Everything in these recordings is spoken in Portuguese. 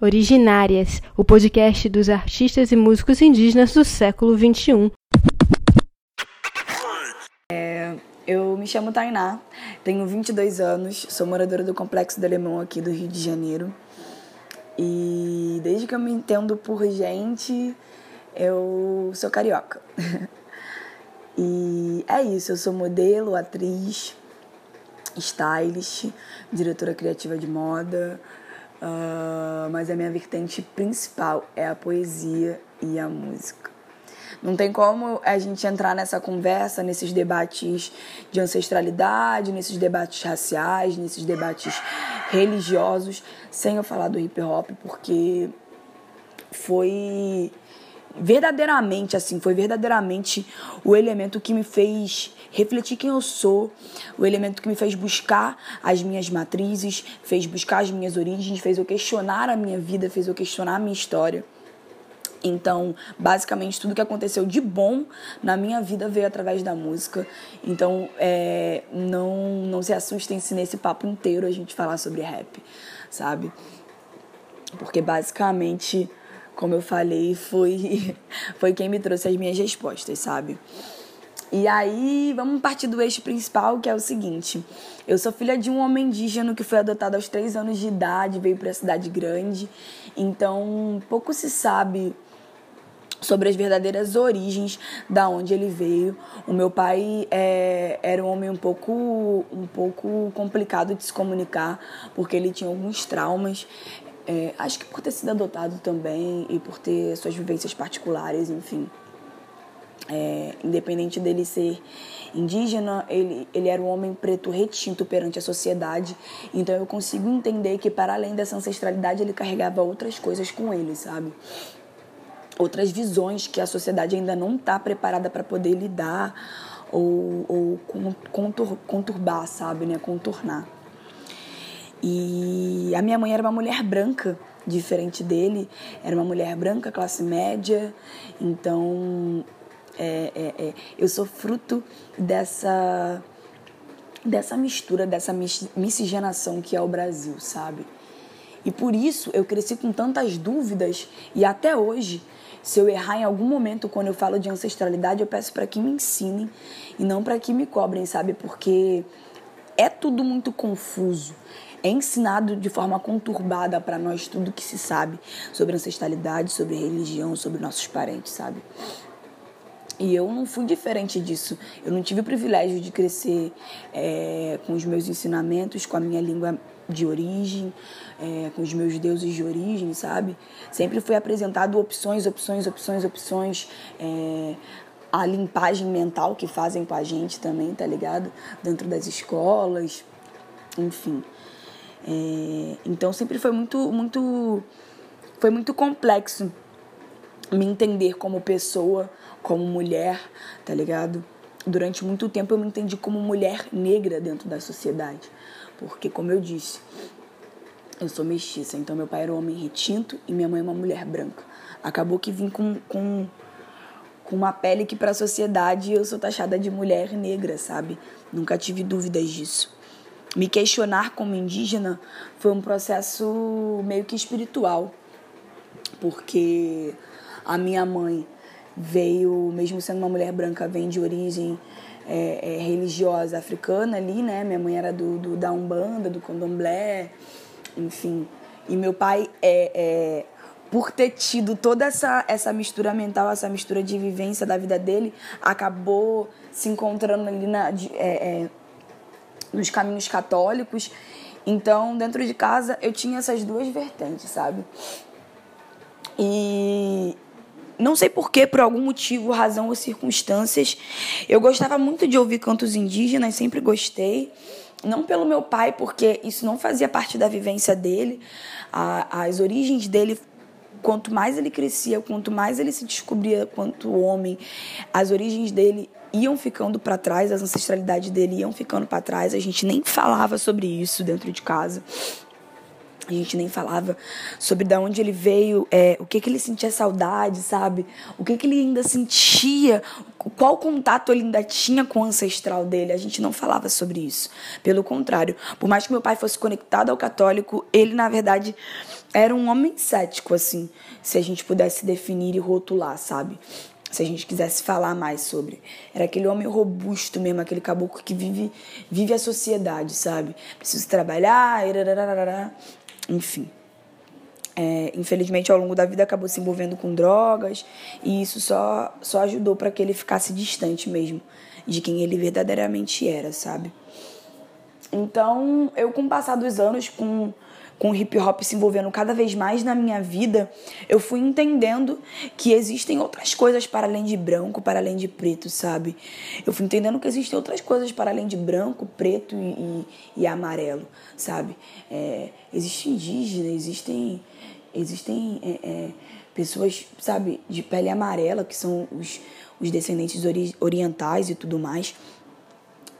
Originárias, o podcast dos artistas e músicos indígenas do século XXI. É, eu me chamo Tainá, tenho 22 anos, sou moradora do Complexo do Alemão aqui do Rio de Janeiro. E desde que eu me entendo por gente, eu sou carioca. e é isso, eu sou modelo, atriz, stylist, diretora criativa de moda, Uh, mas a minha vertente principal é a poesia e a música. Não tem como a gente entrar nessa conversa, nesses debates de ancestralidade, nesses debates raciais, nesses debates religiosos, sem eu falar do hip hop, porque foi verdadeiramente assim, foi verdadeiramente o elemento que me fez refletir quem eu sou, o elemento que me fez buscar as minhas matrizes, fez buscar as minhas origens, fez eu questionar a minha vida, fez eu questionar a minha história. Então, basicamente, tudo que aconteceu de bom na minha vida veio através da música. Então, é, não, não se assustem se nesse papo inteiro a gente falar sobre rap, sabe? Porque, basicamente, como eu falei, foi, foi quem me trouxe as minhas respostas, sabe? E aí, vamos partir do eixo principal, que é o seguinte: eu sou filha de um homem indígena que foi adotado aos três anos de idade, veio para a cidade grande, então pouco se sabe sobre as verdadeiras origens da onde ele veio. O meu pai é, era um homem um pouco, um pouco complicado de se comunicar, porque ele tinha alguns traumas. É, acho que por ter sido adotado também e por ter suas vivências particulares, enfim. É, independente dele ser indígena, ele, ele era um homem preto retinto perante a sociedade. Então eu consigo entender que, para além dessa ancestralidade, ele carregava outras coisas com ele, sabe? Outras visões que a sociedade ainda não está preparada para poder lidar ou, ou contur, conturbar, sabe? Né? Contornar. E a minha mãe era uma mulher branca, diferente dele, era uma mulher branca, classe média, então é, é, é, eu sou fruto dessa dessa mistura, dessa miscigenação que é o Brasil, sabe? E por isso eu cresci com tantas dúvidas e até hoje, se eu errar em algum momento quando eu falo de ancestralidade, eu peço para que me ensinem e não para que me cobrem, sabe? Porque é tudo muito confuso. É ensinado de forma conturbada para nós tudo que se sabe sobre ancestralidade, sobre religião, sobre nossos parentes, sabe? E eu não fui diferente disso. Eu não tive o privilégio de crescer é, com os meus ensinamentos, com a minha língua de origem, é, com os meus deuses de origem, sabe? Sempre foi apresentado opções, opções, opções, opções. É, a limpagem mental que fazem com a gente também, tá ligado? Dentro das escolas, enfim. É, então sempre foi muito, muito, foi muito complexo me entender como pessoa, como mulher, tá ligado? Durante muito tempo eu me entendi como mulher negra dentro da sociedade. Porque, como eu disse, eu sou mestiça. Então, meu pai era um homem retinto e minha mãe é uma mulher branca. Acabou que vim com, com, com uma pele que, para a sociedade, eu sou taxada de mulher negra, sabe? Nunca tive dúvidas disso. Me questionar como indígena foi um processo meio que espiritual. Porque a minha mãe veio, mesmo sendo uma mulher branca, vem de origem é, é, religiosa africana ali, né? Minha mãe era do, do, da Umbanda, do Condomblé, enfim. E meu pai, é, é, por ter tido toda essa, essa mistura mental, essa mistura de vivência da vida dele, acabou se encontrando ali na, de, é, nos caminhos católicos. Então, dentro de casa, eu tinha essas duas vertentes, sabe? E, não sei porquê, por algum motivo, razão ou circunstâncias, eu gostava muito de ouvir cantos indígenas, sempre gostei. Não pelo meu pai, porque isso não fazia parte da vivência dele. As origens dele, quanto mais ele crescia, quanto mais ele se descobria quanto homem, as origens dele iam ficando para trás, as ancestralidades dele iam ficando para trás. A gente nem falava sobre isso dentro de casa. A gente nem falava sobre de onde ele veio, é, o que, que ele sentia saudade, sabe? O que, que ele ainda sentia, qual contato ele ainda tinha com o ancestral dele. A gente não falava sobre isso. Pelo contrário, por mais que meu pai fosse conectado ao católico, ele, na verdade, era um homem cético, assim, se a gente pudesse definir e rotular, sabe? Se a gente quisesse falar mais sobre. Era aquele homem robusto mesmo, aquele caboclo que vive, vive a sociedade, sabe? Preciso trabalhar, enfim. É, infelizmente, ao longo da vida, acabou se envolvendo com drogas e isso só, só ajudou para que ele ficasse distante mesmo de quem ele verdadeiramente era, sabe? Então, eu, com o passar dos anos, com, com o hip hop se envolvendo cada vez mais na minha vida, eu fui entendendo que existem outras coisas para além de branco, para além de preto, sabe? Eu fui entendendo que existem outras coisas para além de branco, preto e, e, e amarelo, sabe? É, existe indígena, existem Existem é, é, pessoas, sabe, de pele amarela, que são os, os descendentes ori orientais e tudo mais.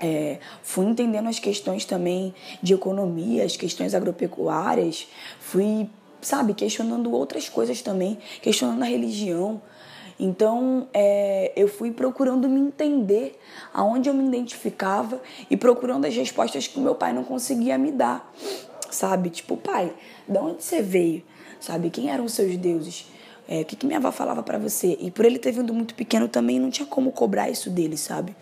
É, fui entendendo as questões também de economia, as questões agropecuárias, fui, sabe, questionando outras coisas também, questionando a religião. Então, é, eu fui procurando me entender aonde eu me identificava e procurando as respostas que o meu pai não conseguia me dar, sabe? Tipo, pai, de onde você veio? sabe? Quem eram os seus deuses? É, o que, que minha avó falava para você? E por ele ter vindo muito pequeno também, não tinha como cobrar isso dele, sabe?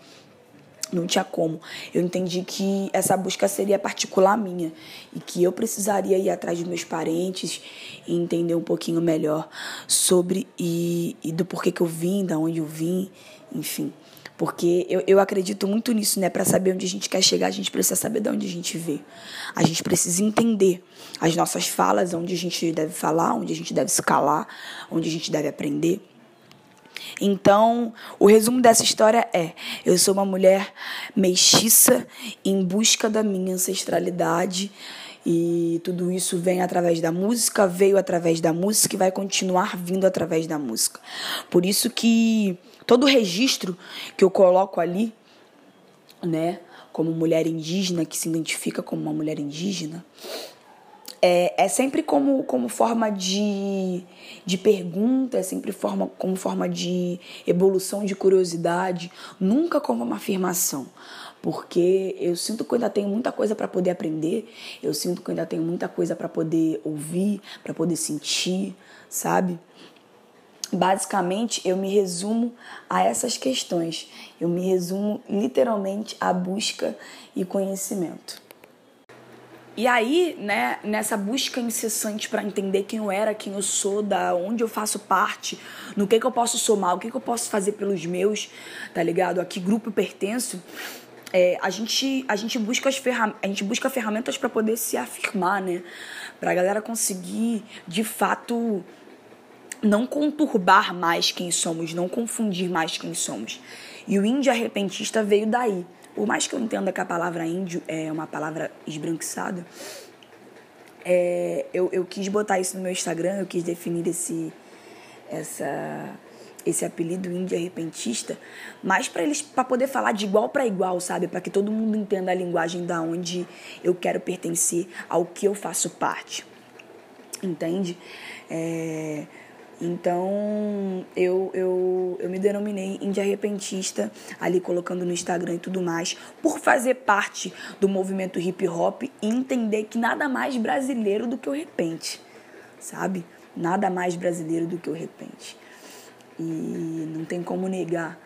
Não tinha como. Eu entendi que essa busca seria particular minha e que eu precisaria ir atrás dos meus parentes e entender um pouquinho melhor sobre e, e do porquê que eu vim, da onde eu vim, enfim. Porque eu, eu acredito muito nisso, né? Para saber onde a gente quer chegar, a gente precisa saber de onde a gente veio. A gente precisa entender as nossas falas, onde a gente deve falar, onde a gente deve escalar, onde a gente deve aprender. Então, o resumo dessa história é: eu sou uma mulher mestiça em busca da minha ancestralidade. E tudo isso vem através da música, veio através da música e vai continuar vindo através da música. Por isso que todo registro que eu coloco ali, né, como mulher indígena, que se identifica como uma mulher indígena, é, é sempre como, como forma de, de pergunta, é sempre forma, como forma de evolução, de curiosidade, nunca como uma afirmação. Porque eu sinto que eu ainda tenho muita coisa para poder aprender, eu sinto que eu ainda tenho muita coisa para poder ouvir, para poder sentir, sabe? Basicamente, eu me resumo a essas questões. Eu me resumo literalmente à busca e conhecimento. E aí, né, nessa busca incessante para entender quem eu era, quem eu sou, da onde eu faço parte, no que que eu posso somar, o que que eu posso fazer pelos meus, tá ligado? A que grupo eu pertenço, é, a gente a gente busca as ferram a gente busca ferramentas para poder se afirmar, né? Pra galera conseguir de fato não conturbar mais quem somos, não confundir mais quem somos. E o índio arrepentista veio daí. Por mais que eu entenda que a palavra índio é uma palavra esbranquiçada, é, eu, eu quis botar isso no meu Instagram, eu quis definir esse, essa, esse apelido índio arrepentista, mas para eles para poder falar de igual para igual, sabe? Para que todo mundo entenda a linguagem da onde eu quero pertencer, ao que eu faço parte. Entende? É, então, eu, eu, eu me denominei índia arrepentista, ali colocando no Instagram e tudo mais, por fazer parte do movimento hip hop e entender que nada mais brasileiro do que o repente, sabe? Nada mais brasileiro do que o repente. E não tem como negar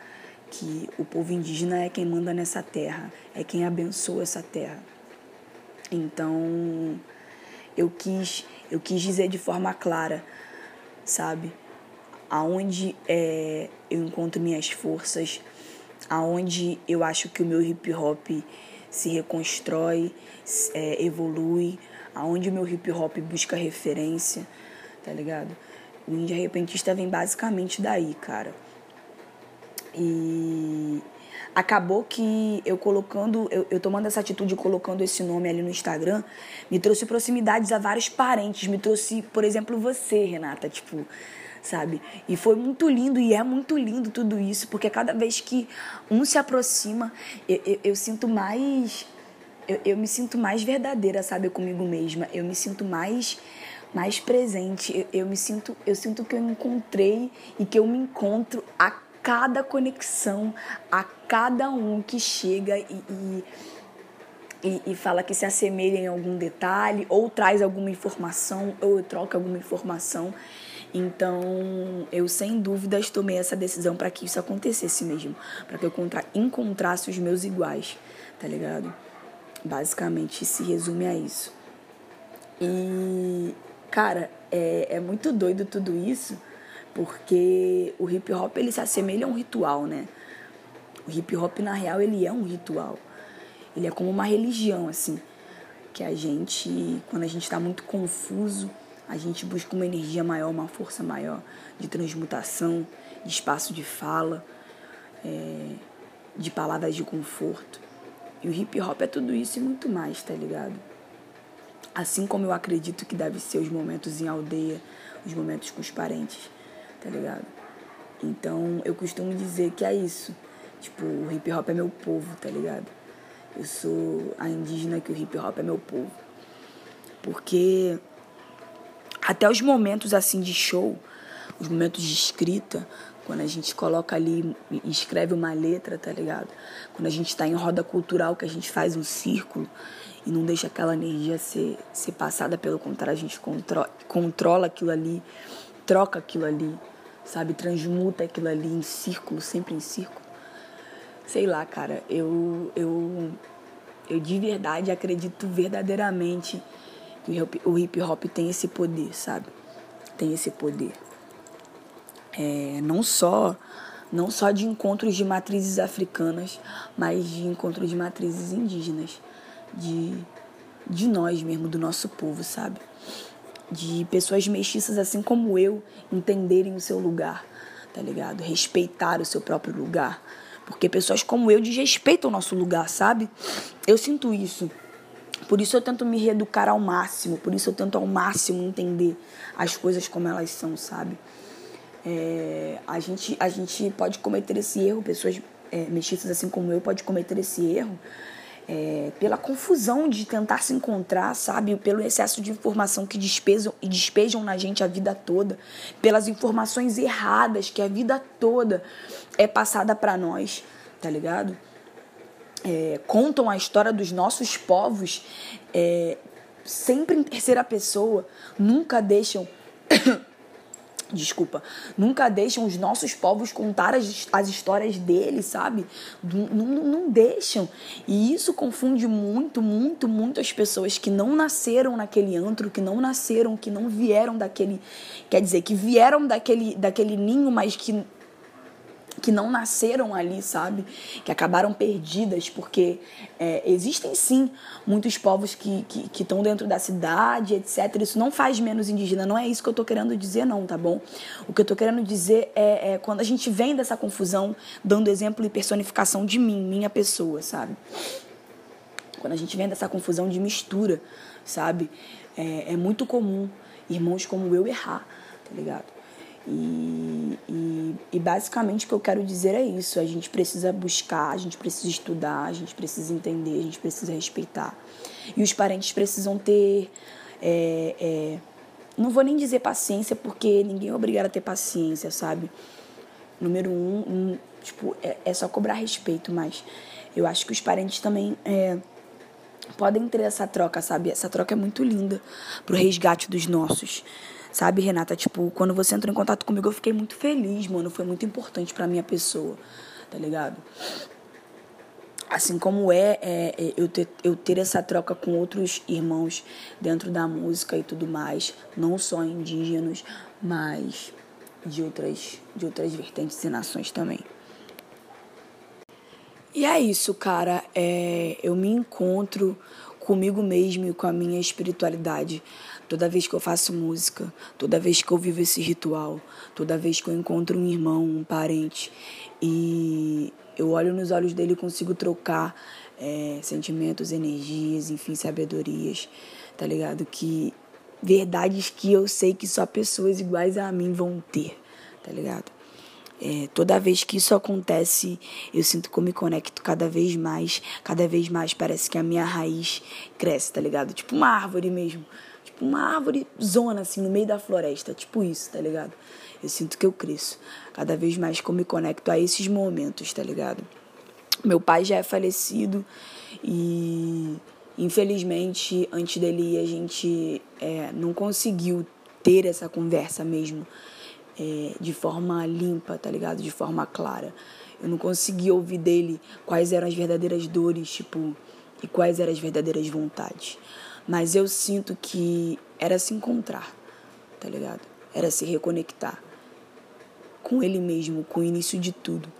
que o povo indígena é quem manda nessa terra, é quem abençoa essa terra. Então, eu quis, eu quis dizer de forma clara sabe? Aonde é, eu encontro minhas forças, aonde eu acho que o meu hip hop se reconstrói, é, evolui, aonde o meu hip hop busca referência, tá ligado? O Índia Repentista vem basicamente daí, cara. E acabou que eu colocando, eu, eu tomando essa atitude, colocando esse nome ali no Instagram, me trouxe proximidades a vários parentes, me trouxe, por exemplo, você, Renata, tipo, sabe? E foi muito lindo e é muito lindo tudo isso, porque cada vez que um se aproxima, eu, eu, eu sinto mais. Eu, eu me sinto mais verdadeira, sabe, comigo mesma. Eu me sinto mais mais presente. Eu, me sinto, eu sinto que eu encontrei e que eu me encontro a cada conexão, a cada um que chega e, e, e, fala que se assemelha em algum detalhe, ou traz alguma informação, ou troca alguma informação. Então, eu sem dúvidas tomei essa decisão para que isso acontecesse mesmo, para que eu encontrasse os meus iguais, tá ligado? Basicamente, se resume a isso. E, cara, é, é muito doido tudo isso, porque o hip hop ele se assemelha a um ritual, né? O hip hop na real ele é um ritual. Ele é como uma religião assim, que a gente, quando a gente está muito confuso, a gente busca uma energia maior, uma força maior de transmutação, de espaço de fala, é, de palavras de conforto. E o hip hop é tudo isso e muito mais, tá ligado? Assim como eu acredito que deve ser os momentos em aldeia, os momentos com os parentes tá ligado? Então eu costumo dizer que é isso. Tipo, o hip hop é meu povo, tá ligado? Eu sou a indígena que o hip hop é meu povo. Porque até os momentos assim de show, os momentos de escrita, quando a gente coloca ali e escreve uma letra, tá ligado? Quando a gente tá em roda cultural, que a gente faz um círculo e não deixa aquela energia ser, ser passada, pelo contrário, a gente contro controla aquilo ali, troca aquilo ali sabe? Transmuta aquilo ali em círculo, sempre em círculo. Sei lá, cara, eu, eu, eu de verdade acredito verdadeiramente que o hip hop tem esse poder, sabe? Tem esse poder. É, não só não só de encontros de matrizes africanas, mas de encontros de matrizes indígenas, de, de nós mesmo, do nosso povo, sabe? De pessoas mestiças assim como eu entenderem o seu lugar, tá ligado? Respeitar o seu próprio lugar. Porque pessoas como eu desrespeitam o nosso lugar, sabe? Eu sinto isso. Por isso eu tento me reeducar ao máximo, por isso eu tento ao máximo entender as coisas como elas são, sabe? É, a, gente, a gente pode cometer esse erro, pessoas é, mestiças assim como eu pode cometer esse erro é, pela confusão de tentar se encontrar, sabe? Pelo excesso de informação que despejam, despejam na gente a vida toda, pelas informações erradas que a vida toda é passada para nós, tá ligado? É, contam a história dos nossos povos é, sempre em terceira pessoa, nunca deixam desculpa, nunca deixam os nossos povos contar as, as histórias deles, sabe? Não, não, não deixam. E isso confunde muito, muito, muito as pessoas que não nasceram naquele antro, que não nasceram, que não vieram daquele. Quer dizer, que vieram daquele, daquele ninho, mas que que não nasceram ali, sabe? Que acabaram perdidas, porque é, existem sim muitos povos que estão que, que dentro da cidade, etc. Isso não faz menos indígena, não é isso que eu tô querendo dizer, não, tá bom? O que eu tô querendo dizer é, é quando a gente vem dessa confusão, dando exemplo e personificação de mim, minha pessoa, sabe? Quando a gente vem dessa confusão de mistura, sabe? É, é muito comum irmãos como eu errar, tá ligado? E, e, e, basicamente o que eu quero dizer é isso: a gente precisa buscar, a gente precisa estudar, a gente precisa entender, a gente precisa respeitar. E os parentes precisam ter. É, é, não vou nem dizer paciência, porque ninguém é obrigado a ter paciência, sabe? Número um, um tipo, é, é, só cobrar respeito, mas eu acho que os parentes também é, podem ter essa troca, sabe? Essa troca é muito linda pro resgate dos nossos. Sabe, Renata? Tipo, quando você entrou em contato comigo, eu fiquei muito feliz, mano. Foi muito importante pra minha pessoa, tá ligado? Assim como é, é, é eu, ter, eu ter essa troca com outros irmãos dentro da música e tudo mais, não só indígenas, mas de outras, de outras vertentes e nações também. E é isso, cara. É, eu me encontro comigo mesmo e com a minha espiritualidade Toda vez que eu faço música, toda vez que eu vivo esse ritual, toda vez que eu encontro um irmão, um parente e eu olho nos olhos dele e consigo trocar é, sentimentos, energias, enfim, sabedorias, tá ligado? Que verdades que eu sei que só pessoas iguais a mim vão ter, tá ligado? É, toda vez que isso acontece, eu sinto que eu me conecto cada vez mais, cada vez mais parece que a minha raiz cresce, tá ligado? Tipo uma árvore mesmo. Tipo, uma árvore zona, assim, no meio da floresta. Tipo isso, tá ligado? Eu sinto que eu cresço. Cada vez mais que eu me conecto a esses momentos, tá ligado? Meu pai já é falecido e infelizmente antes dele ir a gente é, não conseguiu ter essa conversa mesmo é, de forma limpa, tá ligado? De forma clara. Eu não consegui ouvir dele quais eram as verdadeiras dores, tipo, e quais eram as verdadeiras vontades. Mas eu sinto que era se encontrar, tá ligado? Era se reconectar com ele mesmo, com o início de tudo.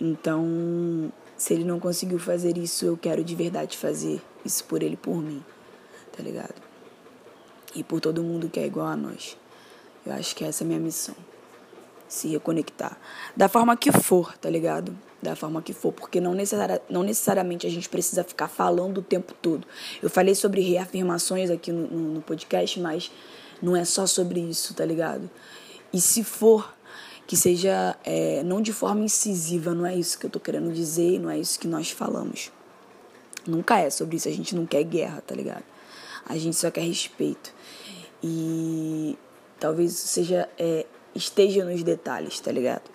Então, se ele não conseguiu fazer isso, eu quero de verdade fazer isso por ele, por mim, tá ligado? E por todo mundo que é igual a nós. Eu acho que essa é a minha missão se reconectar. Da forma que for, tá ligado? Da forma que for, porque não, necessari não necessariamente a gente precisa ficar falando o tempo todo. Eu falei sobre reafirmações aqui no, no, no podcast, mas não é só sobre isso, tá ligado? E se for, que seja é, não de forma incisiva, não é isso que eu tô querendo dizer, não é isso que nós falamos. Nunca é sobre isso, a gente não quer guerra, tá ligado? A gente só quer respeito. E talvez isso seja é, esteja nos detalhes, tá ligado?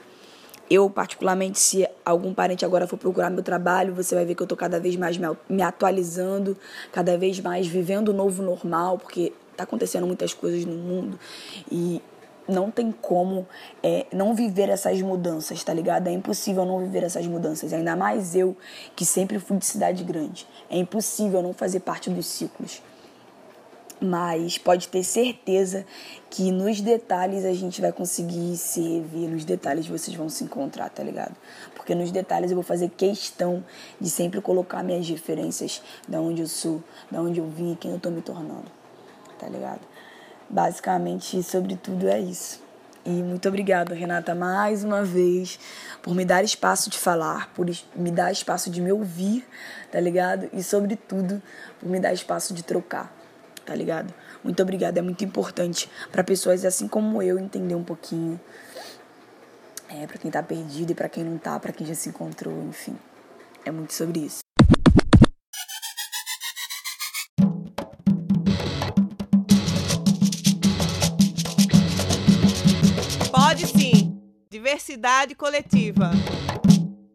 Eu, particularmente, se algum parente agora for procurar meu trabalho, você vai ver que eu tô cada vez mais me atualizando, cada vez mais vivendo o novo normal, porque tá acontecendo muitas coisas no mundo e não tem como é, não viver essas mudanças, tá ligado? É impossível não viver essas mudanças, ainda mais eu que sempre fui de cidade grande. É impossível não fazer parte dos ciclos mas pode ter certeza que nos detalhes a gente vai conseguir se rever, nos detalhes vocês vão se encontrar, tá ligado? Porque nos detalhes eu vou fazer questão de sempre colocar minhas referências da onde eu sou, da onde eu vim, quem eu tô me tornando, tá ligado? Basicamente, sobre tudo é isso. E muito obrigada, Renata, mais uma vez, por me dar espaço de falar, por me dar espaço de me ouvir, tá ligado? E, sobretudo, por me dar espaço de trocar tá ligado? Muito obrigada, é muito importante para pessoas assim como eu entender um pouquinho. É, para quem tá perdido e para quem não tá, para quem já se encontrou, enfim. É muito sobre isso. Pode sim. Diversidade coletiva.